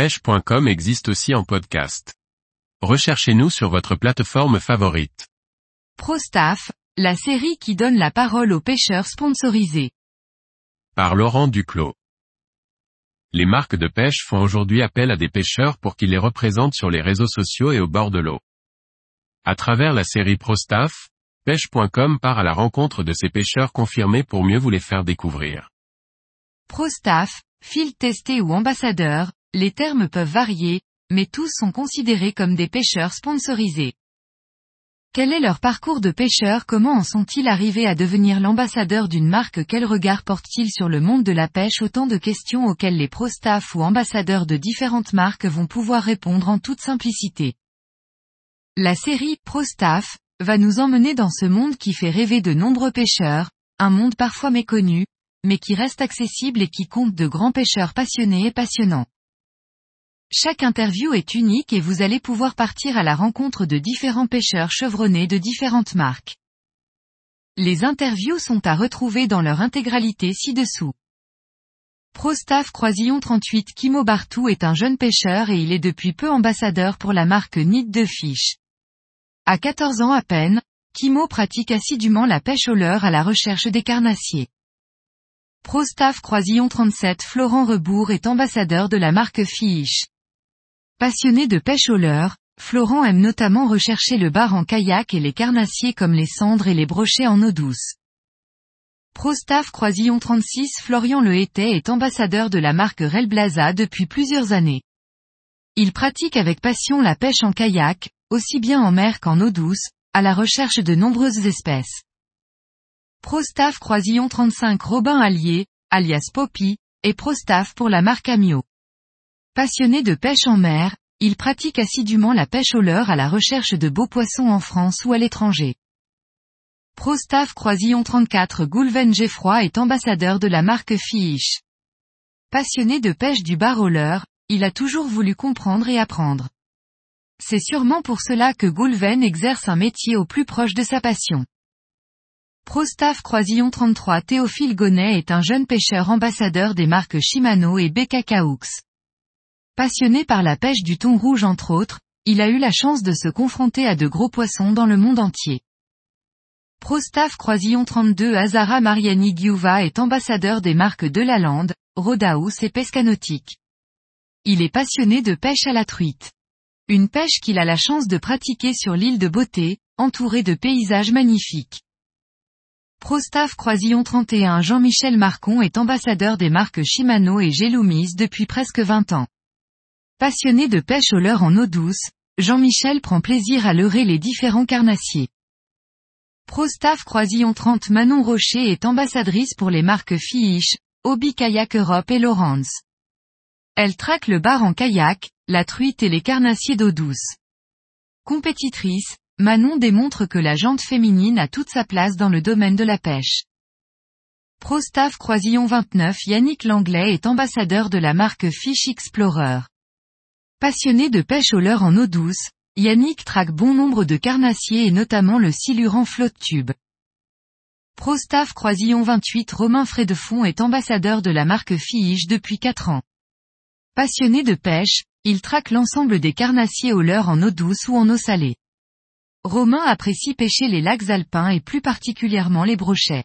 pêche.com existe aussi en podcast. Recherchez-nous sur votre plateforme favorite. ProStaff, la série qui donne la parole aux pêcheurs sponsorisés. Par Laurent Duclos. Les marques de pêche font aujourd'hui appel à des pêcheurs pour qu'ils les représentent sur les réseaux sociaux et au bord de l'eau. À travers la série ProStaff, pêche.com part à la rencontre de ces pêcheurs confirmés pour mieux vous les faire découvrir. ProStaff, field testé ou ambassadeur, les termes peuvent varier, mais tous sont considérés comme des pêcheurs sponsorisés. Quel est leur parcours de pêcheur Comment en sont-ils arrivés à devenir l'ambassadeur d'une marque? Quel regard portent-ils sur le monde de la pêche? Autant de questions auxquelles les pro-staff ou ambassadeurs de différentes marques vont pouvoir répondre en toute simplicité. La série Pro-staff va nous emmener dans ce monde qui fait rêver de nombreux pêcheurs, un monde parfois méconnu, mais qui reste accessible et qui compte de grands pêcheurs passionnés et passionnants. Chaque interview est unique et vous allez pouvoir partir à la rencontre de différents pêcheurs chevronnés de différentes marques. Les interviews sont à retrouver dans leur intégralité ci-dessous. Prostaff Croisillon 38 Kimo Bartou est un jeune pêcheur et il est depuis peu ambassadeur pour la marque Nid de Fish. À 14 ans à peine, Kimo pratique assidûment la pêche au leurre à la recherche des carnassiers. Prostaff Croisillon 37 Florent Rebourg est ambassadeur de la marque Fish. Passionné de pêche au leurre, Florent aime notamment rechercher le bar en kayak et les carnassiers comme les cendres et les brochets en eau douce. Prostaff Croisillon 36 Florian Le est ambassadeur de la marque Relblaza depuis plusieurs années. Il pratique avec passion la pêche en kayak, aussi bien en mer qu'en eau douce, à la recherche de nombreuses espèces. Prostaff Croisillon 35 Robin Allier, alias Poppy, et Prostaff pour la marque Amio. Passionné de pêche en mer, il pratique assidûment la pêche au leurre à la recherche de beaux poissons en France ou à l'étranger. Prostaff Croisillon 34 Goulven Geffroy est ambassadeur de la marque Fish. Passionné de pêche du bar au leurre, il a toujours voulu comprendre et apprendre. C'est sûrement pour cela que Goulven exerce un métier au plus proche de sa passion. Prostaff Croisillon 33 Théophile Gonnet est un jeune pêcheur ambassadeur des marques Shimano et BKKaux. Passionné par la pêche du thon rouge entre autres, il a eu la chance de se confronter à de gros poissons dans le monde entier. Prostaff Croisillon 32 Azara Mariani Giuva est ambassadeur des marques de la Lande, Rodaus et Pescanautique. Il est passionné de pêche à la truite. Une pêche qu'il a la chance de pratiquer sur l'île de Beauté, entourée de paysages magnifiques. Prostaff Croisillon 31 Jean-Michel Marcon est ambassadeur des marques Shimano et Gelumis depuis presque 20 ans. Passionné de pêche au leurre en eau douce, Jean-Michel prend plaisir à leurrer les différents carnassiers. Prostaff Croisillon 30 Manon Rocher est ambassadrice pour les marques Fish, Obi Kayak Europe et Lawrence. Elle traque le bar en kayak, la truite et les carnassiers d'eau douce. Compétitrice, Manon démontre que la jante féminine a toute sa place dans le domaine de la pêche. Prostaff Croisillon 29 Yannick Langlais est ambassadeur de la marque Fish Explorer. Passionné de pêche au leurre en eau douce, Yannick traque bon nombre de carnassiers et notamment le silurant flotte tube. Prostaff Croisillon 28 Romain Frédefond est ambassadeur de la marque Fiche depuis 4 ans. Passionné de pêche, il traque l'ensemble des carnassiers au leurre en eau douce ou en eau salée. Romain apprécie pêcher les lacs alpins et plus particulièrement les brochets.